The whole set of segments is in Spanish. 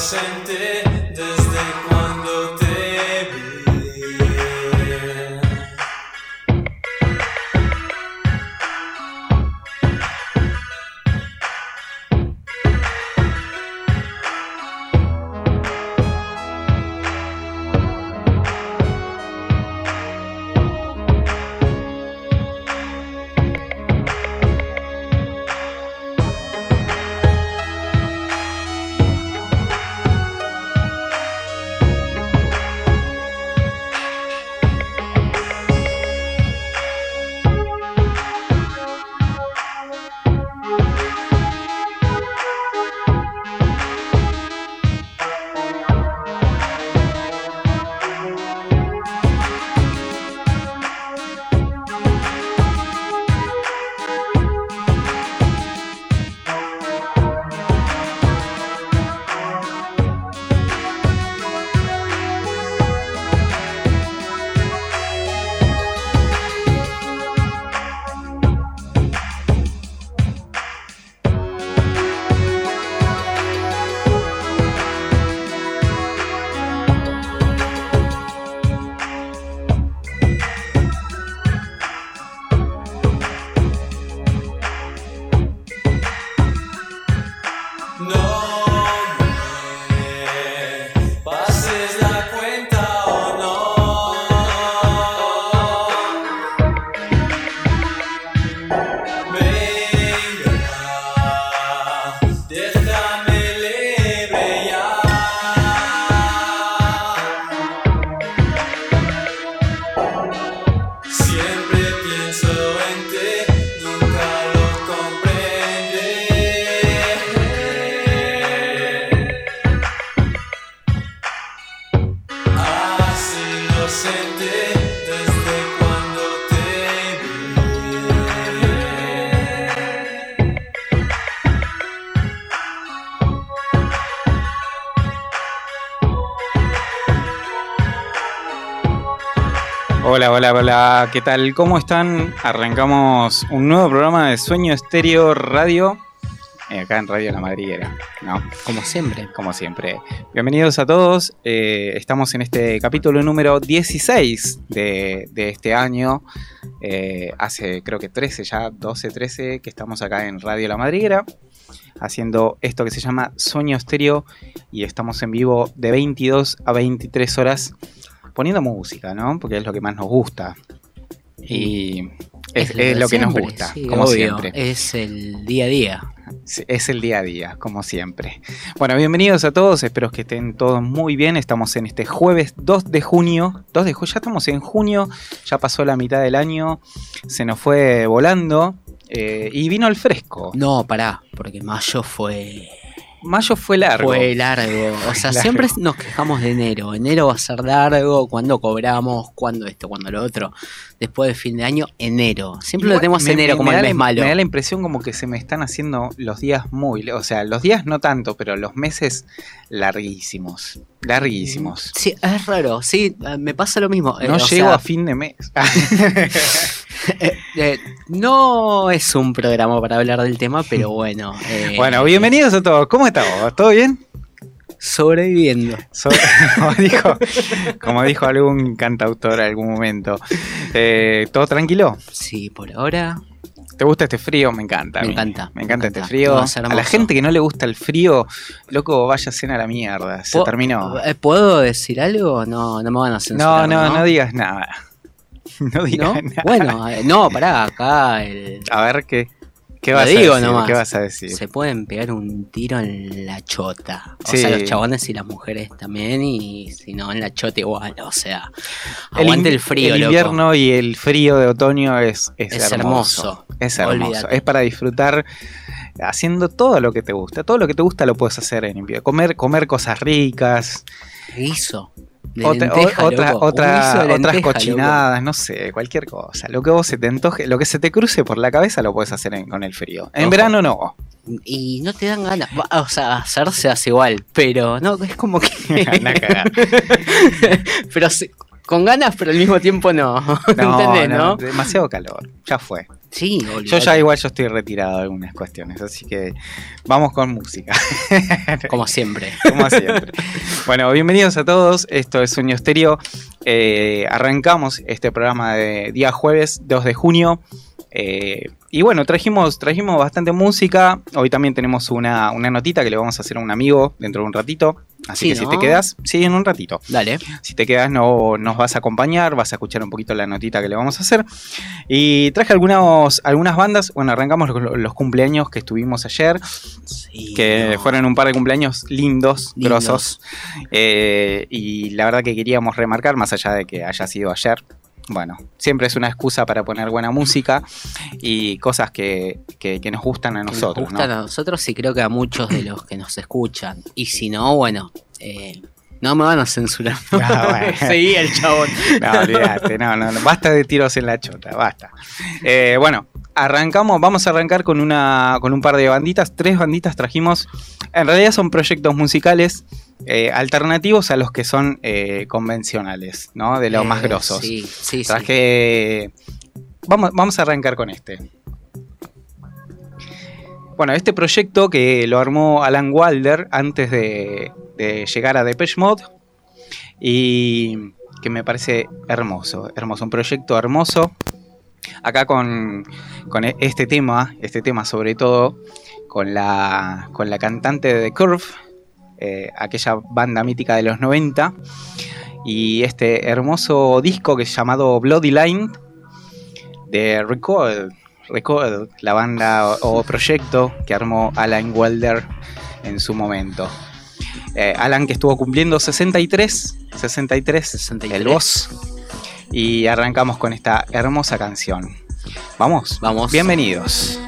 Desde cuando te Hola, hola, ¿qué tal? ¿Cómo están? Arrancamos un nuevo programa de Sueño Estéreo Radio, eh, acá en Radio La Madriguera, ¿no? Como siempre. Como siempre. Bienvenidos a todos, eh, estamos en este capítulo número 16 de, de este año, Eh, hace creo que 13 ya, 12, 13, que estamos acá en Radio La Madriguera, haciendo esto que se llama Sueño Estéreo, y estamos en vivo de 22 a 23 horas poniendo música, ¿no? Porque es lo que más nos gusta. Y es, lo que nos gusta, sí, como obvio, siempre. Es el día a día. Es el día a día, como siempre. Bueno, bienvenidos a todos, espero que estén todos muy bien. Estamos en este jueves 2 de junio. 2 de junio, ya estamos en junio, ya pasó la mitad del año, se nos fue volando. eh, y vino el fresco. No, pará, porque mayo fue. Mayo fue largo. Fue largo. O sea, Largo. siempre nos quejamos de enero. Enero va a ser largo, cuando cobramos, cuando esto, cuando lo otro. Después del fin de año, enero. Siempre lo tenemos me- enero me- como me el mes la- malo. Me da la impresión como que se me están haciendo los días muy... O sea, los días no tanto, pero los meses larguísimos. Larguísimos. Sí, es raro. Sí, eh, me pasa lo mismo. Eh, No o llego sea, a fin de mes. eh, eh, no es un programa para hablar del tema, pero bueno. eh, bueno, bienvenidos a todos. ¿Cómo estamos? ¿Todo bien? Sobreviviendo. So- como, dijo, como dijo algún cantautor en algún momento. Eh, ¿Todo tranquilo? Sí, por ahora. ¿Te gusta este frío? Me encanta. Me encanta, Me me encanta este frío. A la gente que no le gusta el frío, loco, vaya a cena a la mierda. Se terminó. ¿Puedo decir algo? No, no me van a No, censurar. no, No, no digas nada. No digas ¿No? nada. Bueno, eh, no, pará, acá el- A ver qué, qué vas digo a decir. nomás. ¿Qué vas a decir? se pueden pegar un tiro en la chota. O Sí. sea, los chabones y las mujeres también, y si no, en la chota igual. O sea, El aguante el, frío, El loco. invierno y el frío de otoño es, es, Es hermoso. hermoso. Es hermoso. Olvídate. Es para disfrutar haciendo todo lo que te gusta. Todo lo que te gusta lo puedes hacer en invierno. Comer, comer cosas ricas. Guiso. Otra- lenteja, otras cochinadas, no sé, cualquier cosa. Lo que vos se te antoje, lo que se te cruce por la cabeza lo puedes hacer en- con el frío. En Ojo. verano no. Y no te dan ganas. Va, O sea, hacerse hace igual, pero no, es como que. Pero con ganas, pero al mismo tiempo no. No, ¿Entendés, no? demasiado calor. Ya fue. Sí, Yo ya igual yo estoy retirado de algunas cuestiones, así que vamos con música. Como siempre. Como siempre. bueno, bienvenidos a todos. Esto es Sueño Estéreo. Eh, arrancamos este programa de día jueves 2 de junio. Eh, y bueno, trajimos, trajimos bastante música. Hoy también tenemos una, una notita que le vamos a hacer a un amigo dentro de un ratito. Así Sí, que si te quedas, sí, en un ratito. Dale. Si te quedas, no, nos vas a acompañar, vas a escuchar un poquito la notita que le vamos a hacer. Y traje algunos, algunas bandas. Bueno, arrancamos los, los cumpleaños que estuvimos ayer Sí, que no. fueron un par de cumpleaños lindos, Lindos. grosos. Eh, y la verdad que queríamos remarcar, más allá de que haya sido ayer, bueno, siempre es una excusa para poner buena música y cosas que, que- que nos gustan a que nos nosotros. gustan ¿no? a nosotros y creo que a muchos de los que nos escuchan. Y si no, bueno, eh, no me van a censurar. Ah, bueno. Seguí el chabón. No, olvídate, no, no, no, basta de tiros en la chota, basta. Eh, bueno, arrancamos, vamos a arrancar con una con un par de banditas, tres banditas trajimos. En realidad son proyectos musicales eh, alternativos a los que son eh, convencionales, ¿no? De los más grosos. Sí, sí, sí. Traje. Vamos, vamos a arrancar con este. Bueno, este proyecto que lo armó Alan Wilder antes de, de llegar a Depeche Mode y que me parece hermoso, hermoso, un proyecto hermoso. Acá con, con e- este tema, este tema sobre todo, con la, con la cantante de The Curve, eh, aquella banda mítica de los 90, y este hermoso disco que es llamado Bloody Line de Recoil, Recoil, la banda o, o proyecto que armó Alan Wilder en su momento. Eh, Alan que estuvo cumpliendo 63, 63, 63. el boss. Y arrancamos con esta hermosa canción. Vamos, Vamos. Bienvenidos.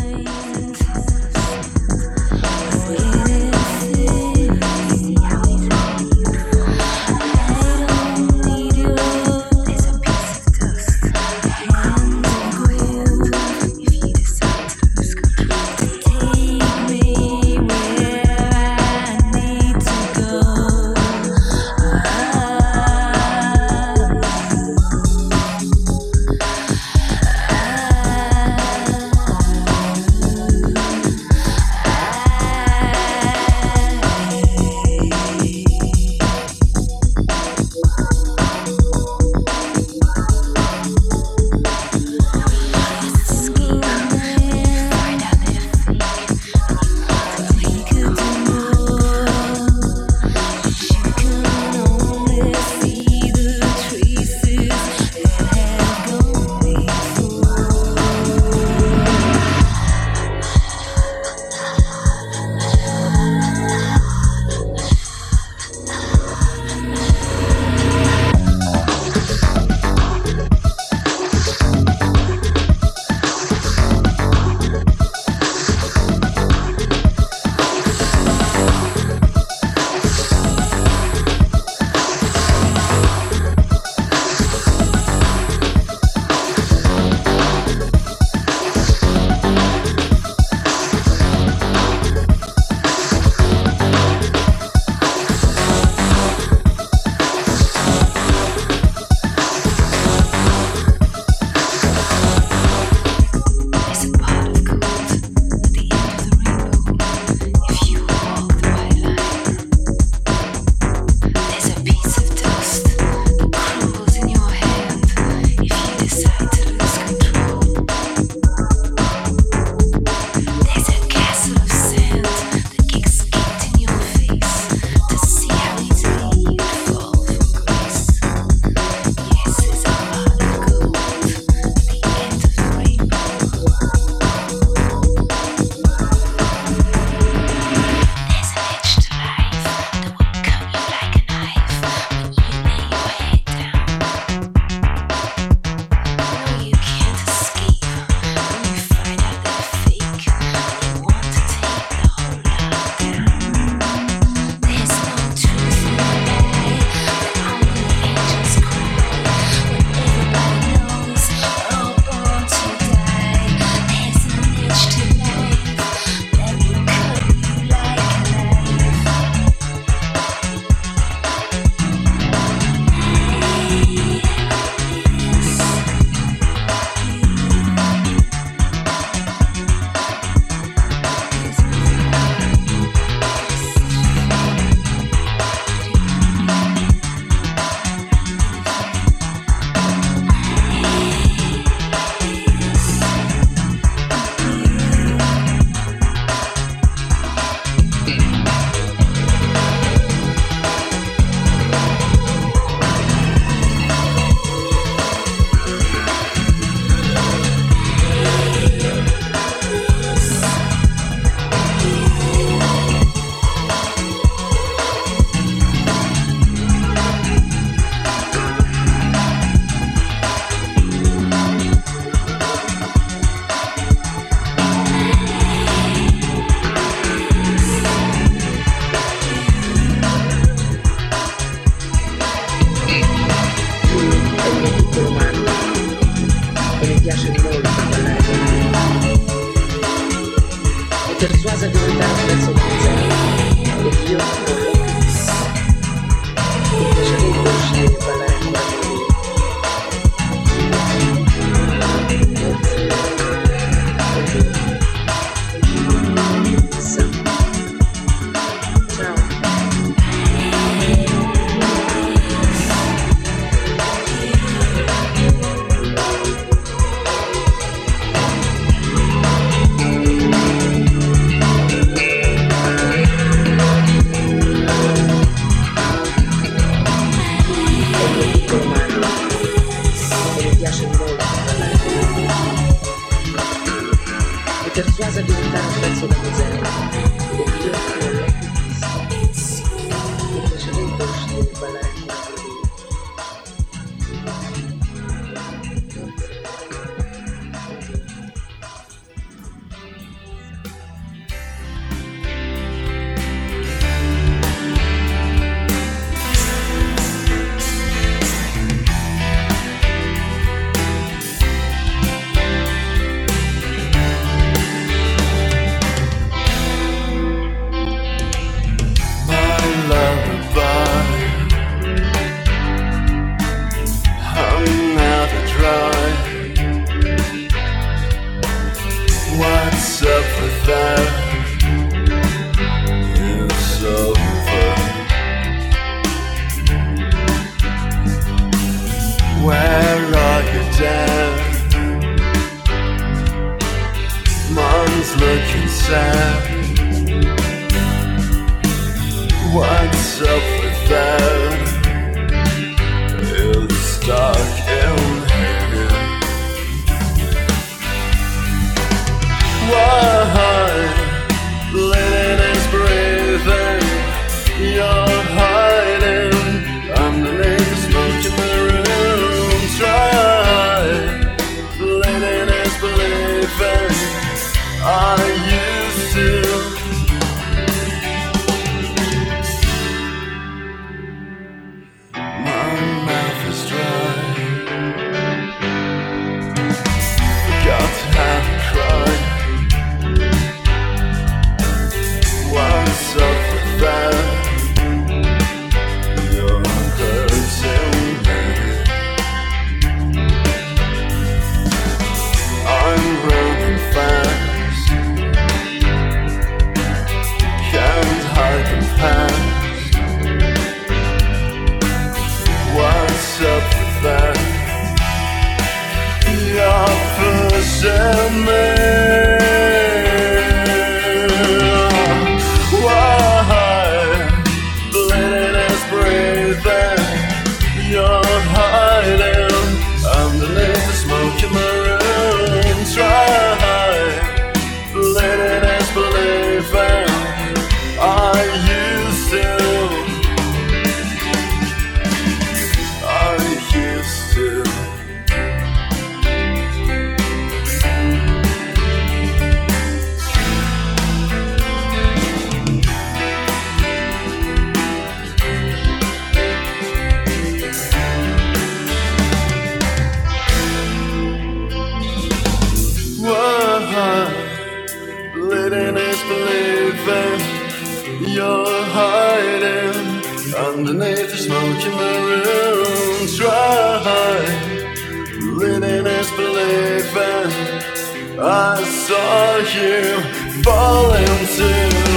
Believing. I saw you fall into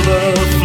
the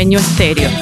Sueño estéreo.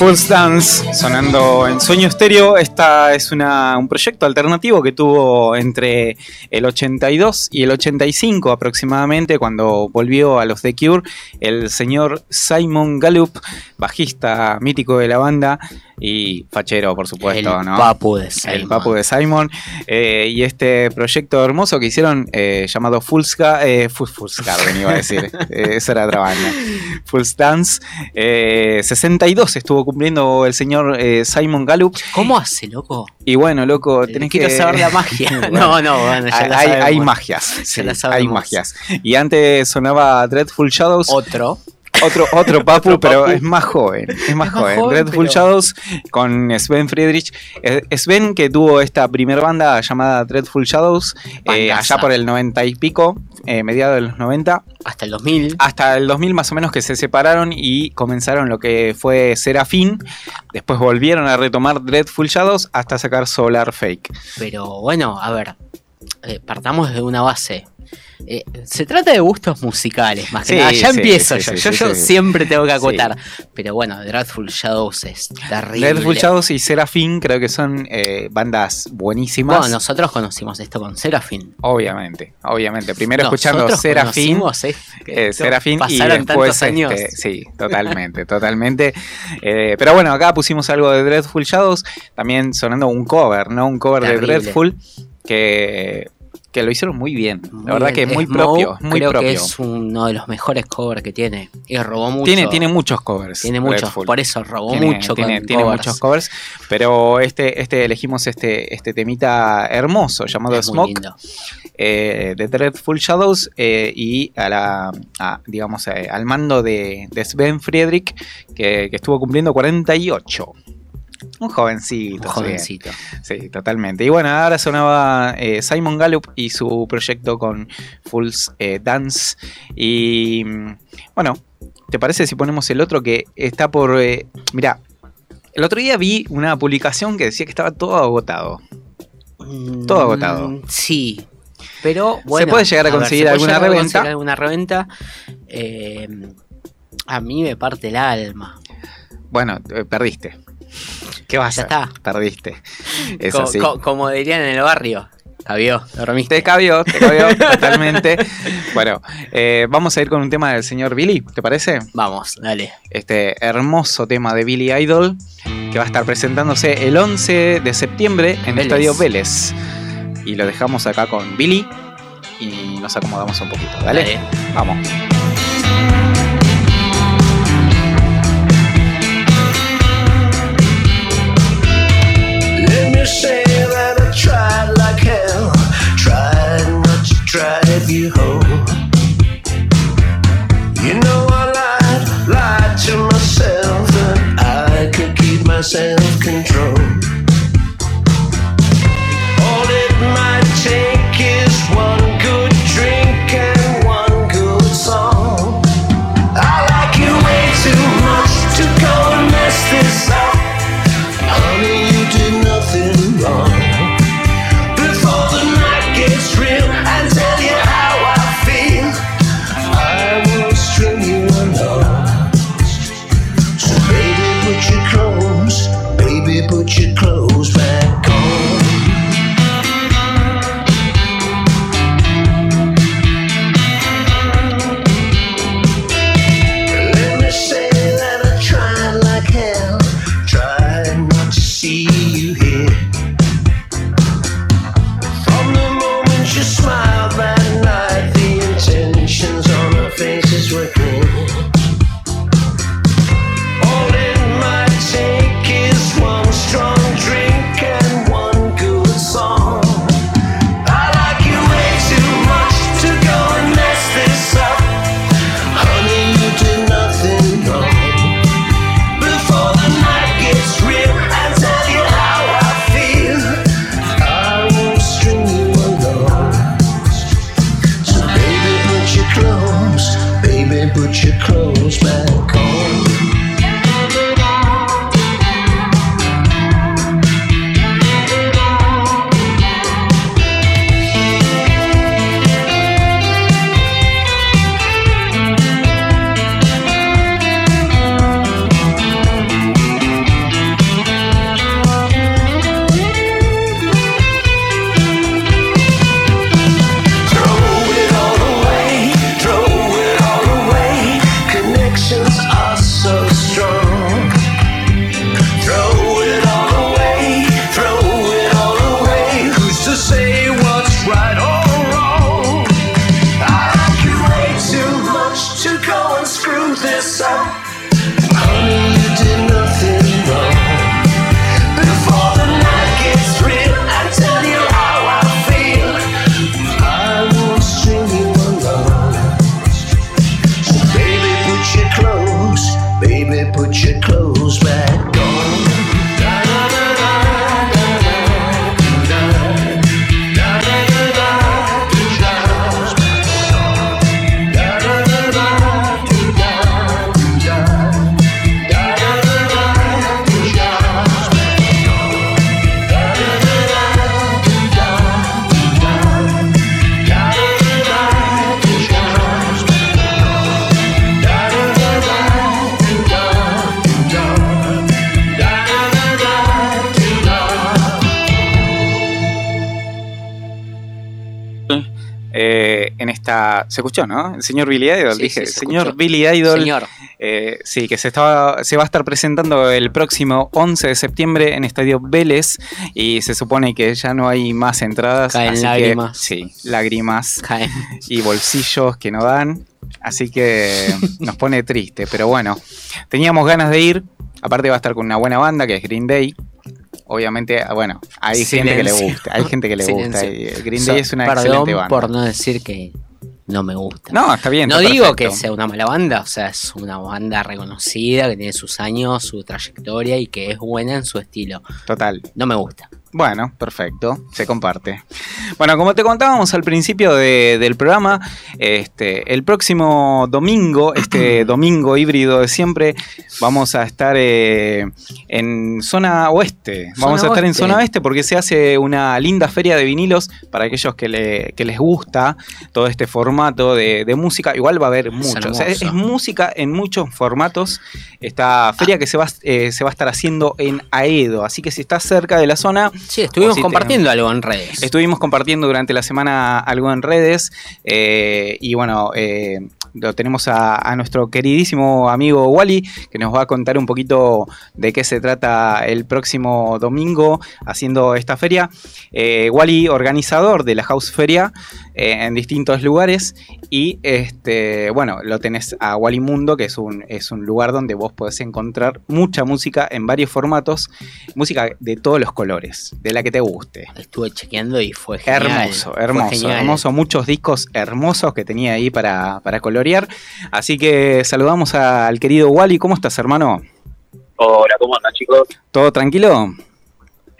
Full Dance sonando en Sueño Estéreo. Esta es una, un proyecto alternativo que tuvo entre el 82 y el 85 aproximadamente, cuando volvió a los The Cure el señor Simon Gallup, bajista mítico de la banda y fachero, por supuesto, el ¿no? papu de Simon. El papu de Simon. eh, y este proyecto hermoso que hicieron eh, llamado Fullska, eh, Full, Fullscarden iba a decir, eh, esa era otra banda. Full Dance. eh, 62 estuvo cumpliendo el señor eh, Simon Gallup. ¿Cómo hace, loco? Y bueno, loco, tenés Quiero que... saber la magia. Bueno, no, no, bueno, ya hay, la hay- magias, sí, la hay magias. Y antes sonaba Dreadful Shadows, Otro. Otro, otro papu, Otro pero papu. es más joven. Es más Es más joven. pero- Shadows con Sven Friedrich. Eh, Sven que tuvo esta primera banda llamada Dreadful Shadows eh, allá por el 90 y pico, eh, mediados de los 90, Hasta el 2000. hasta el 2000 más o menos que se separaron y comenzaron lo que fue Serafín. Después volvieron a retomar Dreadful Shadows hasta sacar Solar Fake. Pero bueno, a ver. eh, partamos de una base. Eh, se trata de gustos musicales, más que Sí, nada. Ya sí, empiezo sí, yo. yo siempre tengo que acotar. Pero bueno, Dreadful Shadows es terrible. Dreadful Shadows y Serafín creo que son eh, bandas buenísimas. Bueno, nosotros conocimos esto con Serafín. Obviamente, obviamente. Primero escuchando Nosotros esto. eh, Serafín y después tantos años. este, sí, totalmente, totalmente. Eh, pero bueno, acá pusimos algo de Dreadful Shadows, también sonando un cover, ¿no? Un cover Terrible. de Dreadful que, que lo hicieron muy bien. Muy La verdad bien. que muy Smoke propio, muy creo propio. que es uno de los mejores covers que tiene. Y robó mucho. Tiene, tiene muchos covers. Tiene muchos, Dreadful. por eso robó Tiene, mucho tiene, con tiene covers. muchos covers, pero este, este elegimos este, este temita hermoso llamado Es muy Smoke. eh, de Dreadful Shadows eh, y a la, a, digamos, eh, al mando de, de Sven Friedrich, que, que estuvo cumpliendo 48. Un jovencito. Un sí. jovencito. Sí, totalmente. Y bueno, ahora sonaba eh, Simon Gallup y su proyecto con Fools eh, Dance. Y mm, bueno, ¿te parece si ponemos el otro que está por... Eh, mira, el otro día vi una publicación que decía que estaba todo agotado. Todo agotado. Mm, Sí. Pero bueno. puede llegar a conseguir se puede alguna llegar a reventa. conseguir alguna reventa. Eh, a mí me parte el alma. Bueno, eh, perdiste. ¿Qué vas Ya a está. Perdiste. Es Co- así. co- como dirían en el barrio. Cabió, dormiste. Te cabió, te cabió totalmente. Bueno, eh, vamos a ir con un tema del señor Billy, ¿te parece? Vamos, dale. Este hermoso tema de Billy Idol que va a estar presentándose el 11 de septiembre en el. Estadio Vélez. Y lo dejamos acá con Billy y nos acomodamos un poquito, ¿vale? Dale. Vamos. Let me say that I tried like hell. Tried not to if you hold. You know I lied, lied to myself that I could keep my self-control. Se escuchó, ¿no? El señor Billy Idol, Sí, dije, sí, se señor escuchó. Billy Idol, Señor, eh, sí, que se estaba, se va a estar presentando el próximo 11 de septiembre en Estadio Vélez y se supone que ya no hay más entradas, Caen así lágrimas. que sí, lágrimas caen. y bolsillos que no dan, así que nos pone triste, pero bueno, teníamos ganas de ir, aparte va a estar con una buena banda que es Green Day. Obviamente, ah, bueno, hay gente que le gusta, hay gente que le gusta. Silencio. Green Day es una Perdón excelente banda. por no decir que no me gusta. No, está bien. No digo perfecto. que sea una mala banda, o sea, es una banda reconocida, que tiene sus años, su trayectoria y que es buena en su estilo. Total. No me gusta. Bueno, perfecto, se comparte. Bueno, como te contábamos al principio de- del programa, este, el próximo domingo, este domingo híbrido de siempre, vamos a estar eh, en zona oeste. Vamos a estar en zona oeste porque se hace una linda feria de vinilos para aquellos que, le- que les gusta todo este formato de, de música. Igual va a haber mucho. O sea, es, música en muchos formatos. Esta feria que se va, eh, se va a estar haciendo en Aedo. Así que si estás cerca de la zona, Sí, estuvimos te- compartiendo algo en redes. Estuvimos compartiendo durante la semana algo en redes eh, y bueno, eh, lo tenemos a, nuestro queridísimo amigo Wally que nos va a contar un poquito de qué se trata el próximo domingo haciendo esta feria. Eh, Wally, organizador de la House Feria en distintos lugares y este bueno, lo tenés a Wally Mundo que es un, es un lugar donde vos podés encontrar mucha música en varios formatos, música de todos los colores, de la que te guste. Estuve chequeando y fue genial. Hermoso, Fue hermoso, genial. hermoso. Muchos discos hermosos que tenía ahí para, para colorear. Así que saludamos a- al querido Wally. ¿Cómo estás, hermano? Hola, ¿cómo andan chicos? ¿Todo tranquilo?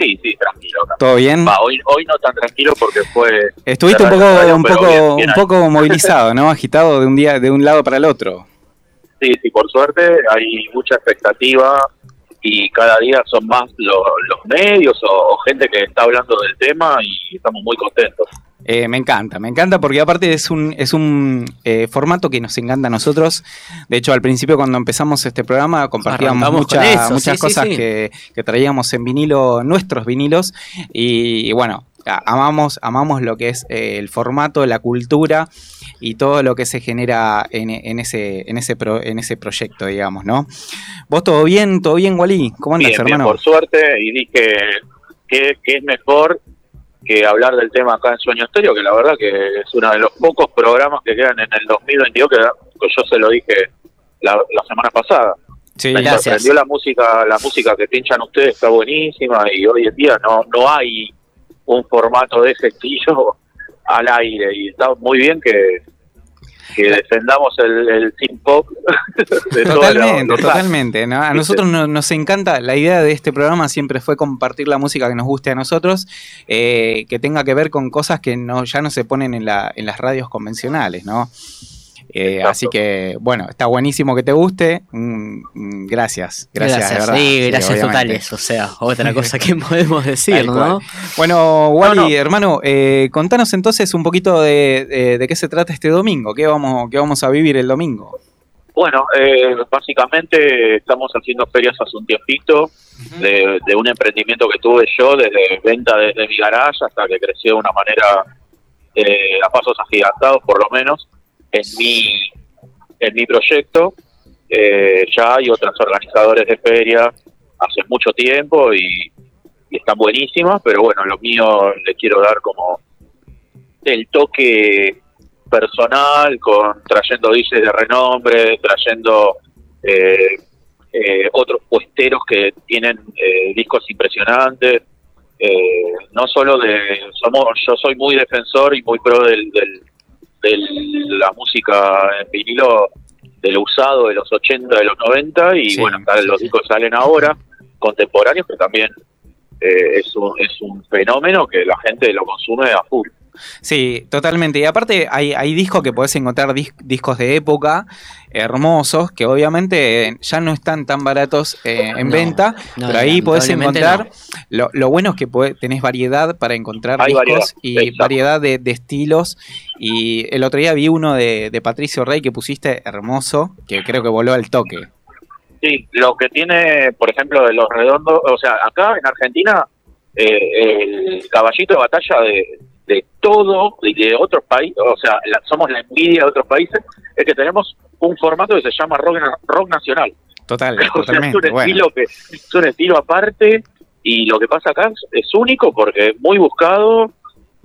Sí, sí, tranquilo. ¿Todo bien? Va, hoy, hoy no tan tranquilo porque fue... Estuviste un poco, radio, un poco, bien, bien un poco movilizado, ¿no? Agitado de un día, de un lado para el otro. Sí, sí, por suerte hay mucha expectativa y cada día son más lo- los medios o, o gente que está hablando del tema y estamos muy contentos. Eh, me encanta, me encanta porque aparte es un, es un eh, formato que nos encanta a nosotros. De hecho, al principio cuando empezamos este programa compartíamos mucha- eso, muchas sí, cosas sí. Que, que traíamos en vinilo, nuestros vinilos. Y, y bueno, amamos, amamos lo que es eh, el formato, la cultura y todo lo que se genera en, en ese, en, ese pro- en ese proyecto, digamos, ¿no? ¿Vos todo bien? ¿Todo bien, Wally? ¿Cómo andas, Bien, bien, hermano? por suerte y dije que, que es mejor que hablar del tema acá en Sueño Estéreo, que la verdad que es uno de los pocos programas que quedan en el 2022, que, yo se lo dije la, la semana pasada. Sí, me gracias. sorprendió la música, la música que pinchan ustedes está buenísima y hoy en día no, no hay un formato de ese estilo al aire y está muy bien que, que defendamos el, el synth pop de Totalmente, totalmente. ¿no? A nosotros no- nos encanta, la idea de este programa siempre fue compartir la música que nos guste a nosotros, eh, que tenga que ver con cosas que no, ya no se ponen en, la, en las radios convencionales, ¿no? Eh, así que, bueno, está buenísimo que te guste. Mm, mm, gracias, gracias, de verdad. Sí, gracias totales. O sea, otra cosa que podemos decir, ¿no? Bueno, Wally, no. hermano, eh, contanos entonces un poquito de, de- de qué se trata este domingo, qué vamos, qué vamos a vivir el domingo. Bueno, eh, básicamente estamos haciendo ferias hace un tiempito de, de un emprendimiento que tuve yo desde venta desde mi garaje hasta que creció de una manera eh, a pasos agigantados por lo menos en mi en mi proyecto. Eh, ya hay otros organizadores de ferias hace mucho tiempo y, y están buenísimas, pero bueno, lo mío le quiero dar como el toque personal, con trayendo DJs de renombre, trayendo eh, eh, otros puesteros que tienen eh, discos impresionantes. Eh, no solo de somos yo soy muy defensor y muy pro del, de la música en vinilo del usado de los 80 de los 90 y Sí, bueno sí, los sí. discos salen ahora contemporáneos pero también eh, es un es un fenómeno que la gente lo consume a full Sí, totalmente. Y aparte hay, hay discos que podés encontrar dis- discos de época hermosos que obviamente ya no están tan baratos eh, en No, venta, no, pero ahí podés encontrar, lo, lo bueno es que podés- tenés variedad para encontrar Hay discos variedad, y exacto. variedad de, de estilos. Y el otro día vi uno de, de Patricio Rey que pusiste hermoso, que creo que voló al toque. Sí, lo que tiene, por ejemplo, de los redondos, o sea, acá en Argentina, eh, el caballito de batalla de, de todo y de otros países, o sea, la- somos la envidia de otros países, es que tenemos un formato que se llama rock, rock nacional. Total, O sea, es un. Bueno, estilo que es un estilo aparte y lo que pasa acá es, es único porque es muy buscado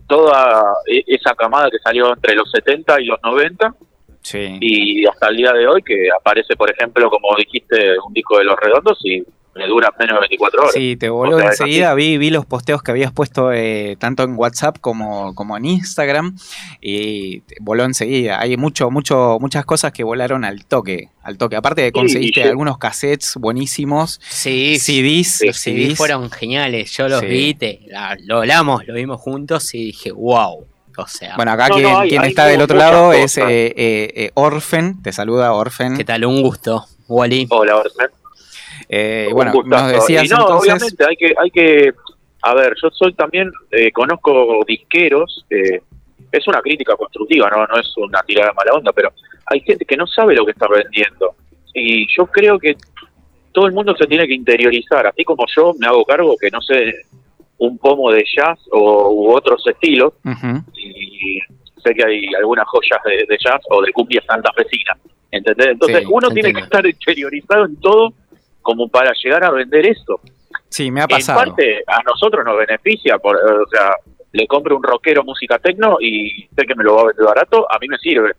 toda e- esa camada que salió entre los 70 y los 90 sí. y hasta el día de hoy que aparece por ejemplo como dijiste un disco de los redondos y me dura menos de 24 horas Sí, te voló O sea, enseguida, vi, vi los posteos que habías puesto eh, tanto en WhatsApp como, como en Instagram y voló enseguida. Hay mucho, mucho, muchas cosas que volaron al toque, al toque. Aparte de conseguiste sí. algunos cassettes buenísimos, Sí, CDs, sí, Los CDs CDs. fueron geniales. Yo los Sí. vi, te- la- lo hablamos, lo vimos juntos y dije, wow. O sea, Bueno, acá No, quien, no, hay- quien hay está del otro lado es cosas. eh, eh, eh, Orfen, te saluda Orfen. ¿qué tal? Un gusto, Wally. Hola, Orson. Eh, bueno, gustazo. nos decías Y no, entonces... obviamente hay que, hay que, a ver, yo soy también, eh, conozco disqueros, eh, es una crítica constructiva, no, no es una tirada mala onda, pero hay gente que no sabe lo que está vendiendo. Y yo creo que todo el mundo se tiene que interiorizar, así como yo me hago cargo que no sé un pomo de jazz o u otros estilos, y sé que hay algunas joyas de, de jazz o de cumbia santafesina, ¿entendés? Entonces Sí, uno tiene que estar interiorizado en todo como para llegar a vender eso. Sí, me ha En pasado. parte a nosotros nos beneficia, por, o sea, le compro un rockero música tecno y sé que me lo va a vender barato, a mí me sirve.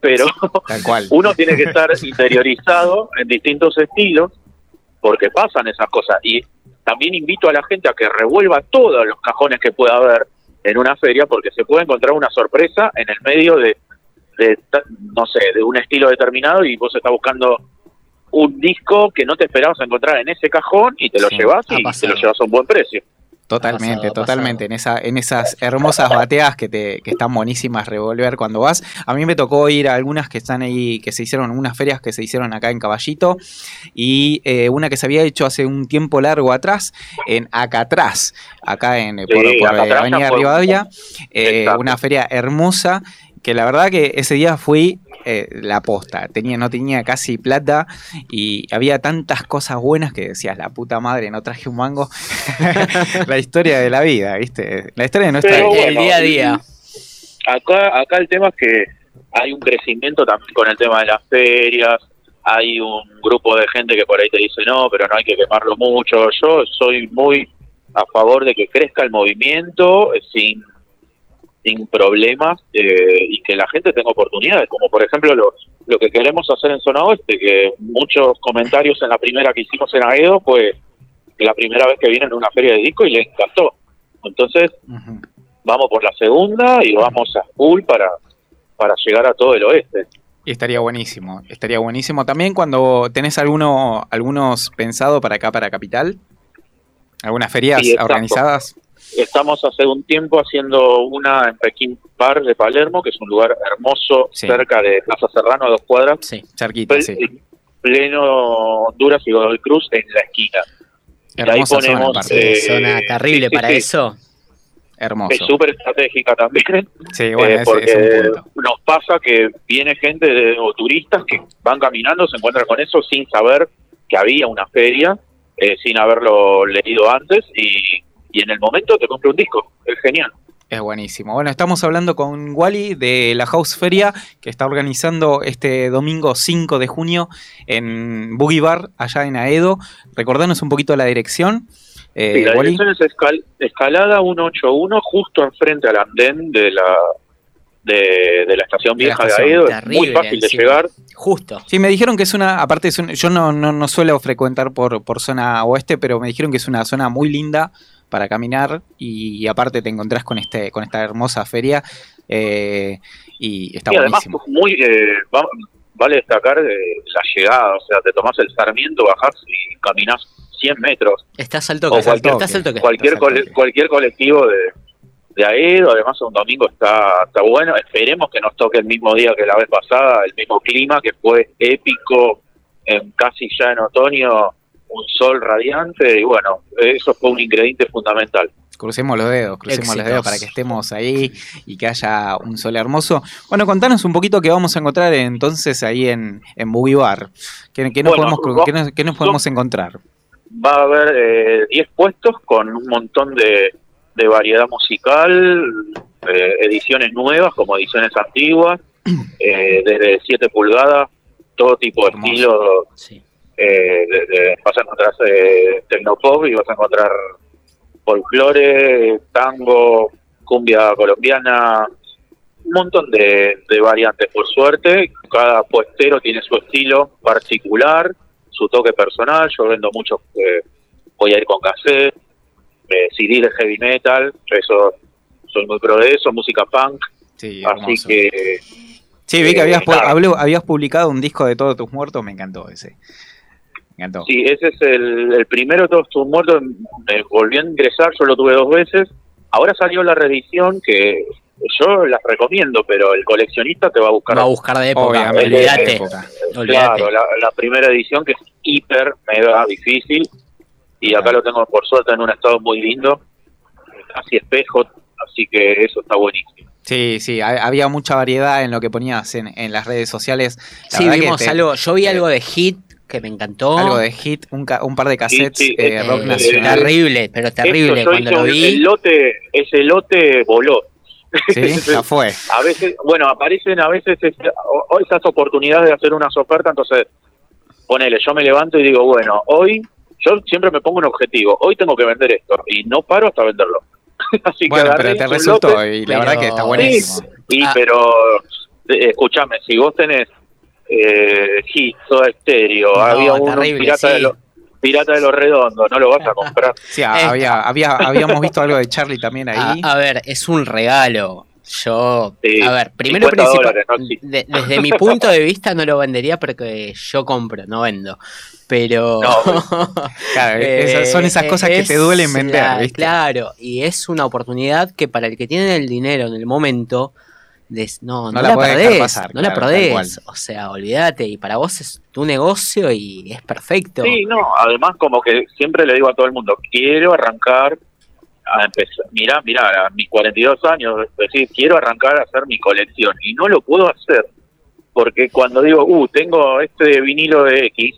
Pero Tal cual. uno tiene que estar interiorizado en distintos estilos porque pasan esas cosas. Y también invito a la gente a que revuelva todos los cajones que pueda haber en una feria porque se puede encontrar una sorpresa en el medio de, de no sé, de un estilo determinado y vos estás buscando un disco que no te esperabas encontrar en ese cajón y te lo Sí, llevas y te lo llevas a un buen precio. Totalmente, Ha pasado, ha totalmente. En, esa, en esas hermosas bateas que, te, que están buenísimas revolver cuando vas. A mí me tocó ir a algunas que están ahí, que se hicieron, unas ferias que se hicieron acá en Caballito. Y eh, una que se había hecho hace un tiempo largo atrás, en Acatrás, acá en por, Sí, por, eh, Acatrás Avenida fue Rivadavia. Eh, una feria hermosa. Que la verdad que ese día fui eh, la posta. Tenía, no tenía casi plata y había tantas cosas buenas que decías, la puta madre, no traje un mango. la historia de la vida, ¿viste? La historia de nuestra Pero vida. el bueno, día a día. Acá, acá el tema es que hay un crecimiento también con el tema de las ferias, hay un grupo de gente que por ahí te dice no, pero no hay que quemarlo mucho. Yo soy muy a favor de que crezca el movimiento eh, sin, sin problemas eh, y que la gente tenga oportunidades, como por ejemplo lo, lo que queremos hacer en Zona Oeste, que muchos comentarios en la primera que hicimos en Aedo fue la primera vez que vienen a una feria de disco y les encantó. Entonces, vamos por la segunda y vamos a full para, para llegar a todo el oeste. Y estaría buenísimo, estaría buenísimo. También cuando tenés alguno, algunos pensado para acá, para Capital, algunas ferias Sí, organizadas. Estamos hace un tiempo haciendo una en Pekín Park de Palermo, que es un lugar hermoso, Sí. cerca de Plaza Serrano, a dos cuadras, Sí. Cerquita, ple- sí. pleno Honduras y Godoy Cruz en la esquina. y ahí zona, ponemos, aparte. eh, Zona terrible sí, para sí. eso. Hermoso. Es súper estratégica también, Sí, bueno, eh, ese- porque es un punto. nos pasa que viene gente de- o turistas que van caminando, se encuentran con eso sin saber que había una feria, eh, sin haberlo leído antes y, y en el momento te compra un disco. Es genial. Es buenísimo. Bueno, estamos hablando con Wally de la House Feria que está organizando este domingo 5 de junio en Boogie Bar, allá en Aedo. Recordanos un poquito la dirección. Eh, Sí, la Wally. dirección es escal- escalada 181, justo enfrente al andén de la de, de la estación vieja de, estación. Aedo. Es muy fácil de llegar. Justo. Sí, me dijeron que es una, aparte es un- yo no, no, no suelo frecuentar por, por zona oeste, pero me dijeron que es una zona muy linda para caminar y, aparte te encontrás con este, con esta hermosa feria eh, y está y además buenísimo. muy eh, va- vale destacar eh, la llegada. O sea, te tomás el Sarmiento, bajás y caminás 100 metros. Estás alto O que cualquier- estás cualquier Estás al cole- toque. cualquier colectivo de, de Aedo, además un domingo está, está bueno, esperemos que nos toque el mismo día que la vez pasada, el mismo clima que fue épico, en casi ya en otoño, un sol radiante y bueno, eso fue un ingrediente fundamental. Crucemos los dedos, crucemos los dedos para que estemos ahí y que haya un sol hermoso. Bueno, contanos un poquito qué vamos a encontrar entonces ahí en, en Boogie Bar. ¿Qué, qué nos, Bueno, podemos, vos- qué nos- qué nos podemos encontrar? Va a haber eh, 10 puestos con un montón de, de variedad musical, eh, ediciones nuevas como ediciones antiguas, eh, desde 7 pulgadas, todo tipo de Hermoso. estilo. Sí. Eh, de- de- vas a encontrar eh, tecnopop y vas a encontrar folclore, tango, cumbia colombiana, un montón de, de variantes por suerte. Cada puestero tiene su estilo particular, su toque personal. Yo vendo mucho, eh, voy a ir con cassette, eh, CD de heavy metal, eso soy muy pro de eso, música punk. Sí, Así que Sí, vi que eh, habías, habló- habías publicado un disco de Todos tus muertos, me encantó ese. Encantó. Sí, ese es el, el primero todos tus muertos. Me volvió a ingresar, yo lo tuve dos veces. Ahora salió la reedición que yo las recomiendo, pero el coleccionista te va a buscar. Va a buscar de época, Obviamente, olvídate. de época. olvídate. Claro, la, la primera edición que es hiper, mega difícil. Y acá lo tengo por suerte en un estado muy lindo, casi espejo, así que eso está buenísimo. Sí, sí, ha- había mucha variedad en lo que ponías en, en las redes sociales. La Sí, que vimos te- algo, yo vi te- algo de Hit que me encantó. algo de hit, un, ca- un par de cassettes sí, eh, es- rock eh, nacional. Terrible, pero terrible. Cuando lo un- El vi, lote, ese lote voló. Sí, ya fue. a veces, bueno, aparecen a veces esas oportunidades de hacer unas ofertas, entonces, ponele, yo me levanto y digo, bueno, hoy, yo siempre me pongo un objetivo, hoy tengo que vender esto, y no paro hasta venderlo. Así que Bueno, pero te resultó lote, y la pero- verdad que está sí, buenísimo. y, Ah. pero, eh, escúchame, si vos tenés eh, Hit, Soda Stereo, No, había uno, terrible, pirata, sí. de los, pirata de los Redondos, no lo vas a comprar. Sí, había, había, habíamos visto algo de Charlie también ahí. a ver, es un regalo. Yo, Sí, a ver, primero 50 principal, dólares, ¿no? Sí. de- desde mi punto de vista no lo vendería porque yo compro, no vendo. Pero No, Claro, esas son esas Eh, cosas que te duelen vender, la- ¿viste? Claro, y es una oportunidad que para el que tiene el dinero en el momento, des- no, no, No la perdés, pasar, no la claro, perdés. O sea, olvídate, y para vos es tu negocio y es perfecto. Sí, no, además como que siempre le digo a todo el mundo, quiero arrancar a empezar, mirá, mirá, a mis 42 años, decir, quiero arrancar a hacer mi colección y no lo puedo hacer porque cuando digo, uh, tengo este vinilo de X,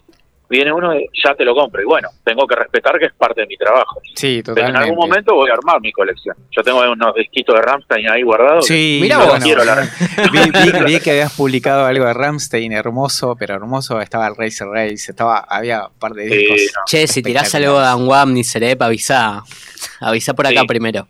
viene uno y ya te lo compro y bueno, tengo que respetar que es parte de mi trabajo. Sí, Pero en totalmente. algún momento voy a armar mi colección. Yo tengo unos disquitos de Rammstein ahí guardados. Sí, bueno, vos. quiero la- vi, vi- vi que habías publicado algo de Ramstein, hermoso, pero hermoso. Estaba el Racer Race, estaba, había un par de Sí, discos. no. Che, si tirás algo de Anguam ni Cerep, avisá. Avisá por acá Sí. primero.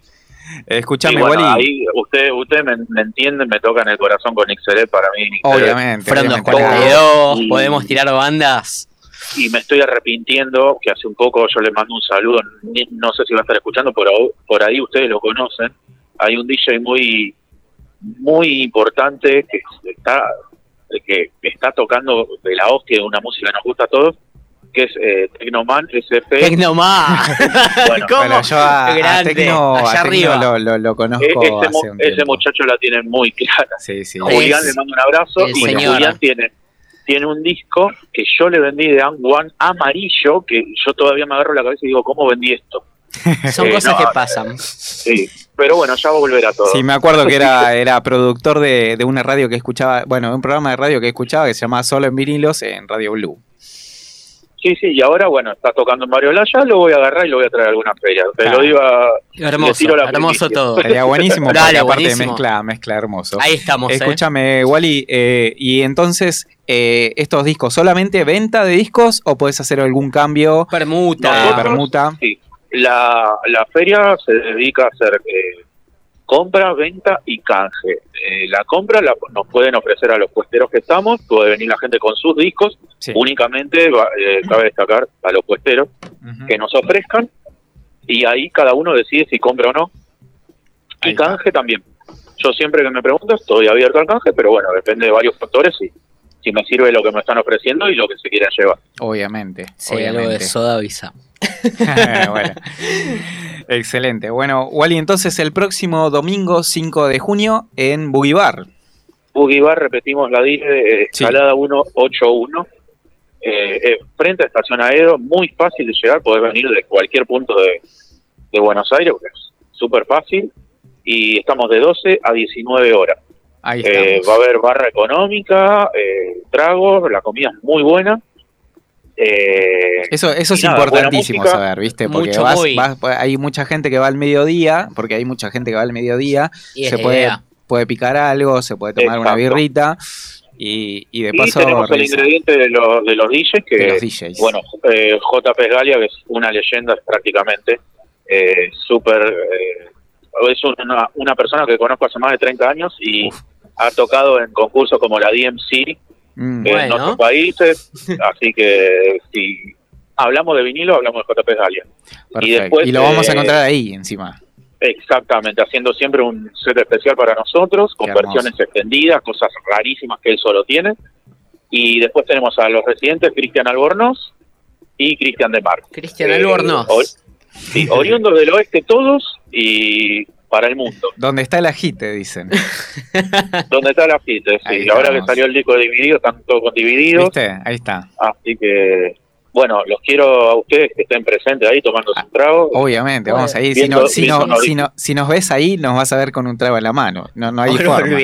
Escuchame, Sí, bueno, Wally. ahí usted, usted me, me entiende, me toca en el corazón con XL para mí. Obviamente. Fueron obviamente. 242, Y- podemos tirar bandas. Y me estoy arrepintiendo que hace un poco yo le mando un saludo, ni- no sé si va a estar escuchando, pero por ahí ustedes lo conocen. Hay un DJ muy muy importante que está que está tocando de la hostia una música que nos gusta a todos, que es eh, Tecnoman SP. Tecnomá. Bueno, ¿Cómo? Bueno, yo a. Tecno, Allá arriba. lo, lo, lo conozco ese, mu- hace un ese muchacho la tiene muy clara. Sí, sí. Julián Es le mando un abrazo y señor. Julián tiene tiene un disco que yo le vendí de Ang One amarillo que yo todavía me agarro la cabeza y digo cómo vendí esto Son Eh, cosas no, que eh, pasan. sí pero bueno ya va a volver a todo Sí, me acuerdo que era, era productor de, de una radio que escuchaba, bueno, de un programa de radio que escuchaba que se llamaba Solo en vinilos en Radio Blue. Sí sí y ahora bueno está tocando en Mario Laya lo voy a agarrar y lo voy a traer a alguna feria te Claro. lo digo a- Hermoso, tiro la hermoso todo. Sería buenísimo, Dale, aparte buenísimo. mezcla, mezcla hermoso. Ahí estamos, ¿eh? Escúchame, Wally, eh, y entonces, eh, estos discos, ¿solamente venta de discos o puedes hacer algún cambio Permuta. Nosotros- permuta? sí la, la feria se dedica a hacer eh, compra, venta y canje. Eh, la compra la, nos pueden ofrecer a los puesteros que estamos, puede venir la gente con sus discos, Sí. únicamente va- eh, cabe destacar a los puesteros que nos ofrezcan y ahí cada uno decide si compra o no. Ahí Y está. canje también. Yo siempre que me pregunto estoy abierto al canje, pero bueno, depende de varios factores y si me sirve lo que me están ofreciendo y lo que se quiera llevar. Obviamente. Sí, algo de obviamente. soda avisa. bueno. Excelente. Bueno, Wally, entonces el próximo domingo 5 de junio en Boogie Bar. Boogie Bar, repetimos la DIRE, eh, Sí. escalada 181, eh, eh, frente a Estación Aedo, muy fácil de llegar, podés venir de cualquier punto de, de Buenos Aires, porque es súper fácil, y estamos de 12 a 19 horas. Ahí Eh, va a haber barra económica, eh, tragos, la comida es muy buena, Eh, Eso, eso es nada, importantísimo música, saber, ¿viste? Porque mucho vas, vas- hay mucha gente que va al mediodía, porque hay mucha gente que va al mediodía, Y se puede, idea. puede picar algo, se puede tomar una birrita y, y de y paso tenemos el ingrediente de, los de los DJs, que, de los DJs. bueno, eh, JP Galia, que es una leyenda prácticamente, eh, súper... eh, es una, una persona que conozco hace más de 30 años y Uf. ha tocado en concursos como la DMC Mm, en Bueno. otros países, así que si hablamos de vinilo, hablamos de JP Galia. y después, lo vamos a eh, encontrar ahí encima. Exactamente, haciendo siempre un set especial para nosotros, con versiones extendidas, cosas rarísimas que él solo tiene. Y después tenemos a los residentes Cristian Albornoz y Cristian de Mar. Cristian Eh, Albornoz. or- sí, oriundos del oeste todos y para el mundo. Donde está el agite, dicen. ¿Dónde está la fiesta? Ahí Sí, ahora que salió el disco de Dividido, están todos con Divididos. ¿Viste? Ahí está. Así que, bueno, los quiero a ustedes que estén presentes ahí tomando Ah, su trago. Obviamente, vamos ahí. Si, viendo- no, si, no- si, no- si nos ves ahí, nos vas a ver con un trago en la mano. No, no hay No, forma.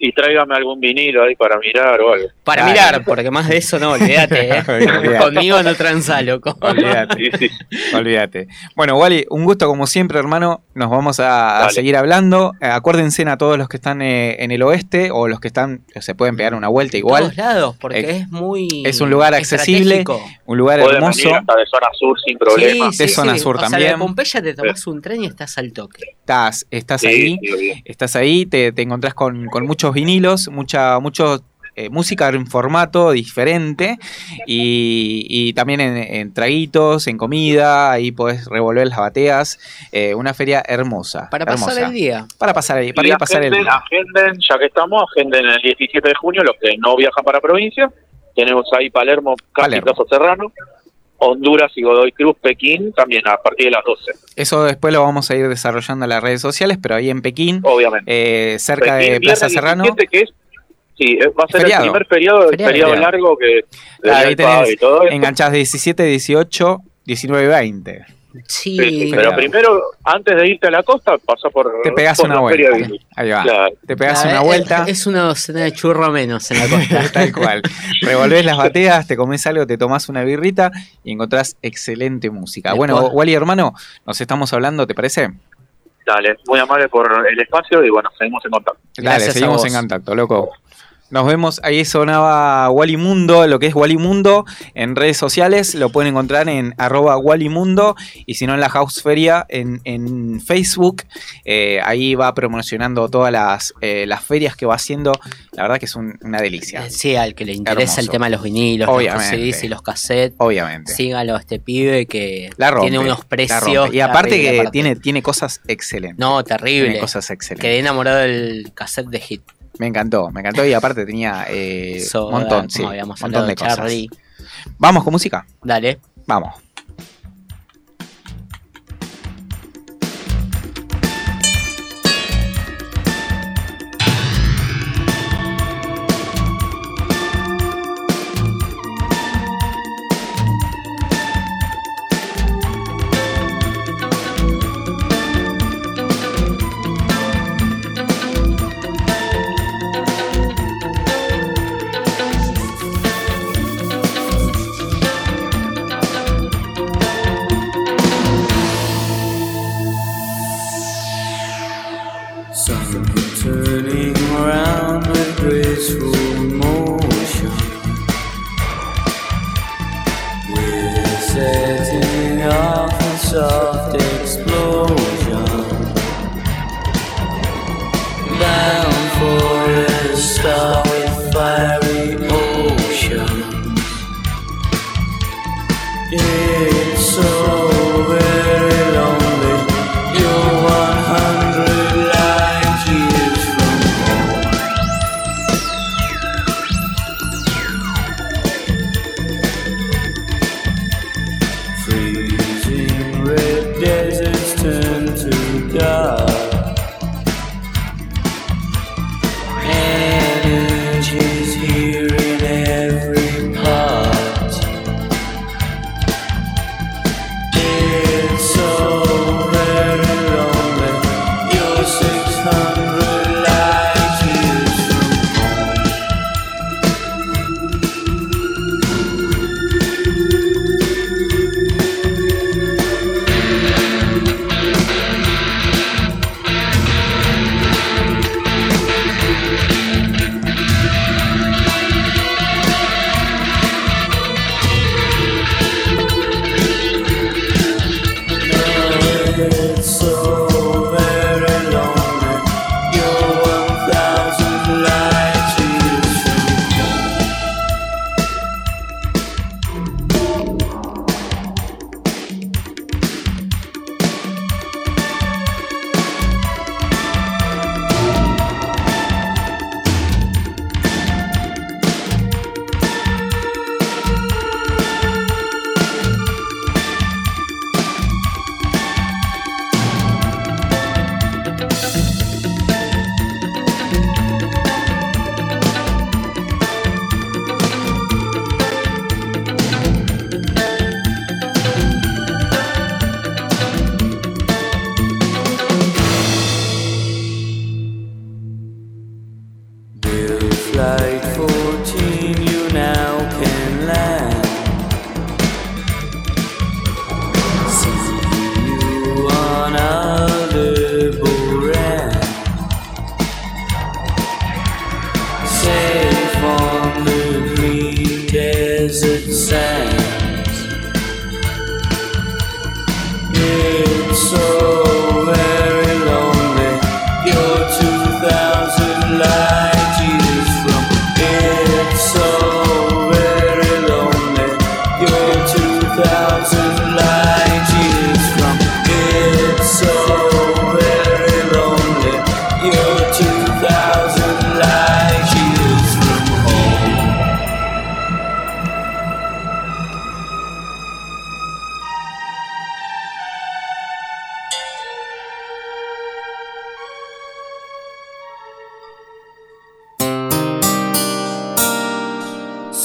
Y tráigame algún vinilo ahí para mirar o algo. Para Dale. mirar, porque más de eso no, olvídate, ¿eh? Olvídate. Conmigo no transa, loco. Olvídate. Sí, sí. Olvídate. Bueno, Wally, un gusto como siempre, hermano. Nos vamos a, seguir hablando. Eh, acuérdense a todos los que están eh, en el oeste o los que están, se pueden pegar una vuelta igual. todos lados, porque Eh, es muy. es un lugar accesible. Un lugar hermoso. venir hasta de zona sur sin problema. De zona sur O sea, también. de Pompeya te tomás un tren y estás al toque. Estás, estás Sí, ahí. sí. Estás ahí, te, te encontrás con, con muchos vinilos, mucha, mucho eh, música en formato diferente y, y también en, en traguitos, en comida, ahí podés revolver las bateas. eh, una feria hermosa. Para pasar el día. Para pasar el, para Y ir a pasar el día. agenden, ya que estamos, agenden el 17 de junio los que no viajan para provincia. Tenemos ahí Palermo, casi Palermo. Plaza Serrano, Honduras y Godoy Cruz, Pekín, también a partir de las 12, Eso después lo vamos a ir desarrollando en las redes sociales, pero ahí en Pekín, obviamente. eh, cerca Pekín, de Plaza Serrano. 17, que es, sí, eh, va a ser Feriado. el primer feriado, Feriado. feriado, largo que Claro, ahí tenés y todo eso. enganchadas 17, 18, 19 y 20. Sí, Sí, sí, feriado. pero primero, antes de irte a la costa, pasa por, Te pegás por una vuelta. Feria de Vinil. Ahí va. Claro. Te pegás Ah, una vuelta. Es una docena de churro menos en la costa. Tal cual. Revolvés las bateas, te comes algo, te tomás una birrita y encontrás excelente música. Después- Bueno, Wally, hermano, nos estamos hablando, ¿te parece? Dale, muy amable por el espacio y bueno, seguimos en contacto. Dale, Gracias seguimos en contacto, loco. Nos vemos, ahí sonaba Wally Mundo, lo que es Wally Mundo en redes sociales, lo pueden encontrar en arroba Wally Mundo y si no en la House Feria en, en Facebook, eh, ahí va promocionando todas las, eh, las ferias que va haciendo, la verdad que es un- una delicia, Sí, al que le interesa el tema de los vinilos, Obviamente. los CDs y los cassettes. obviamente. Sígalo a este pibe que La rompe, tiene unos precios. Y aparte que aparte. Tiene, tiene cosas excelentes. No, Tiene terrible. cosas excelentes. Quedé enamorado del cassette de Hit. Me encantó, me encantó y aparte tenía eh, un montón, como sí, montón de de cosas. Charlie. Vamos con música, Dale. vamos.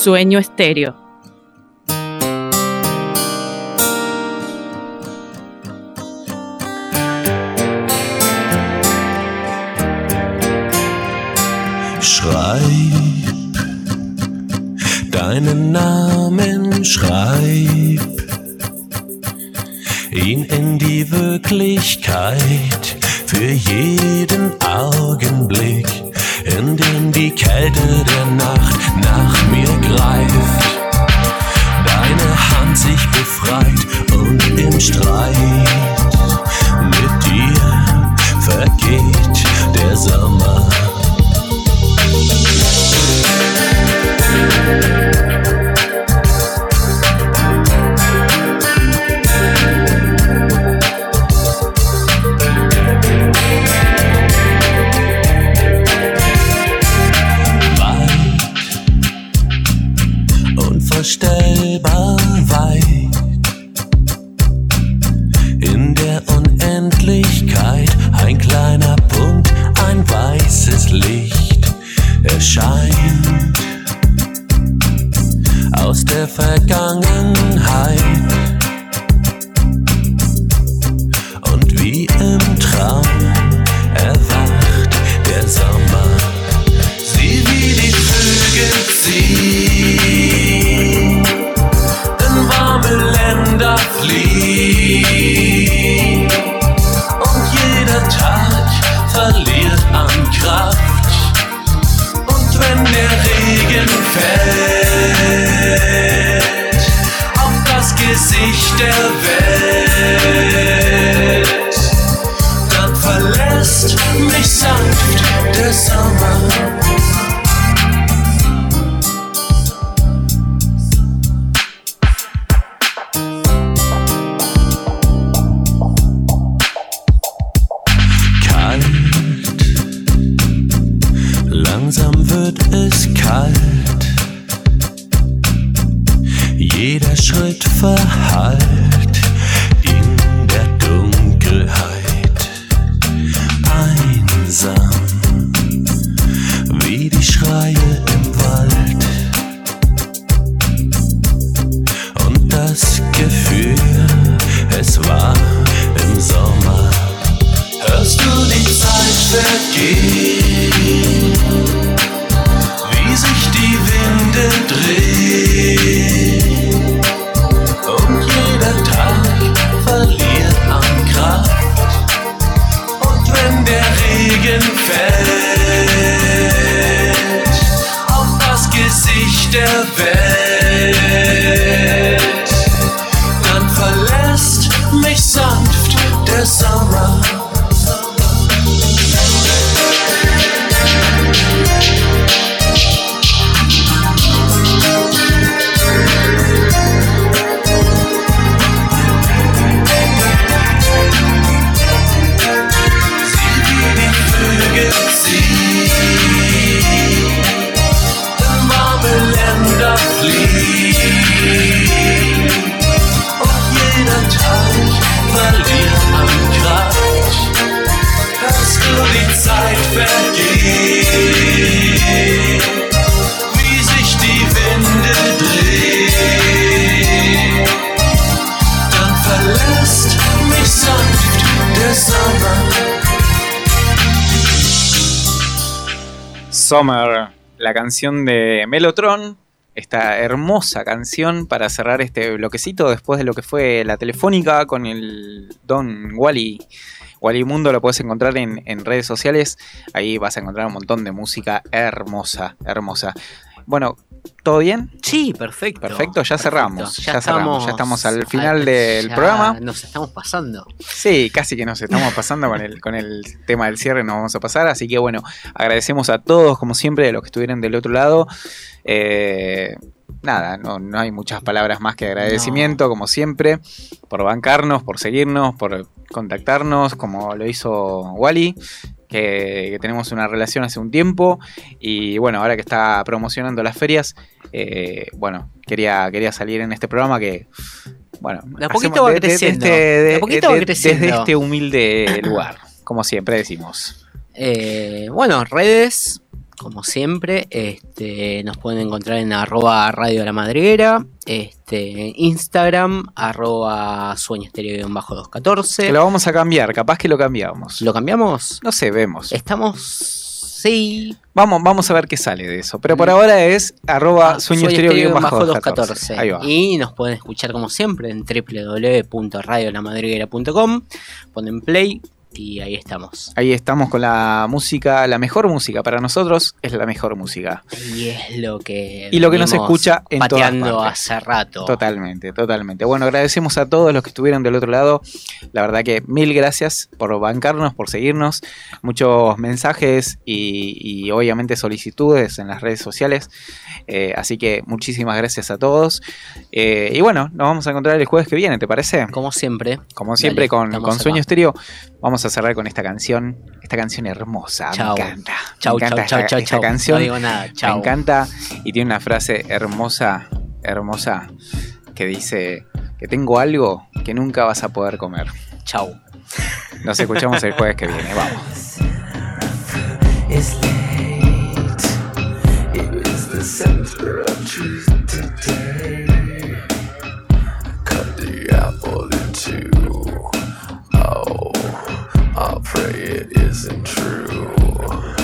Sueño Estéreo. Schreib deinen Namen, schreib ihn in die Wirklichkeit für jeden Augenblick in dem die Kälte der Nacht nach mir greift. Deine Hand sich befreit und im Streit mit dir vergeht der Sommer. canción de Melotron, esta hermosa canción para cerrar este bloquecito después de lo que fue la telefónica con el Don Wally. Wally Mundo lo puedes encontrar en, en redes sociales. Ahí vas a encontrar un montón de música hermosa, hermosa. Bueno, ¿todo bien? Sí, perfecto. Perfecto, ya cerramos, ya cerramos, estamos ya estamos al final del ya programa. Nos estamos pasando. Sí, casi que nos estamos pasando con el, con el tema del cierre, nos vamos a pasar. Así que bueno, agradecemos a todos, como siempre, a los que estuvieron del otro lado. Eh, nada, no, no hay muchas palabras más que agradecimiento, como siempre, por bancarnos, por seguirnos, por contactarnos, como lo hizo Wally. Que, que tenemos una relación hace un tiempo y bueno, ahora que está promocionando las ferias, eh, bueno, quería, quería salir en este programa que, bueno, De a poquito va creciendo. Desde este humilde lugar, como siempre decimos. Eh, bueno, redes, como siempre, este, nos pueden encontrar en arroba radio la madriguera, este, Instagram, arroba estéreo 214. Que lo vamos a cambiar, capaz que lo cambiamos. ¿Lo cambiamos? No sé, vemos. Estamos... Sí, Vamos, vamos a ver qué sale de eso. Pero por ahora es arroba Ah, sueño bajo bajo 214. 214. Ahí va. Y nos pueden escuchar como siempre en www.radiolamadriguera.com. Ponen play y ahí estamos. Ahí estamos con la música, la mejor música. Para nosotros es la mejor música. Y es lo que. Y lo que nos escucha en todas pateando partes. hace rato. Totalmente, totalmente. Bueno, agradecemos a todos los que estuvieron del otro lado. La verdad que mil gracias por bancarnos, por seguirnos. Muchos mensajes y, y obviamente solicitudes en las redes sociales. Eh, así que muchísimas gracias a todos. Eh, y bueno, nos vamos a encontrar el jueves que viene, ¿te parece? Como siempre. Como siempre Dale, con, con. Sueño Estéreo, vamos a cerrar con esta canción, esta canción hermosa, Chau. me encanta. Chau, me chau, encanta chau, esta, chau, esta chau. canción, No digo nada. Chau. me encanta y tiene una frase hermosa, hermosa que dice que tengo algo que nunca vas a poder comer. Chau. Nos escuchamos el jueves que viene, vamos. The apple in two. Oh, I pray it isn't true.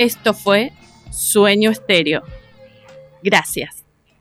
Esto fue Sueño Estéreo. Gracias.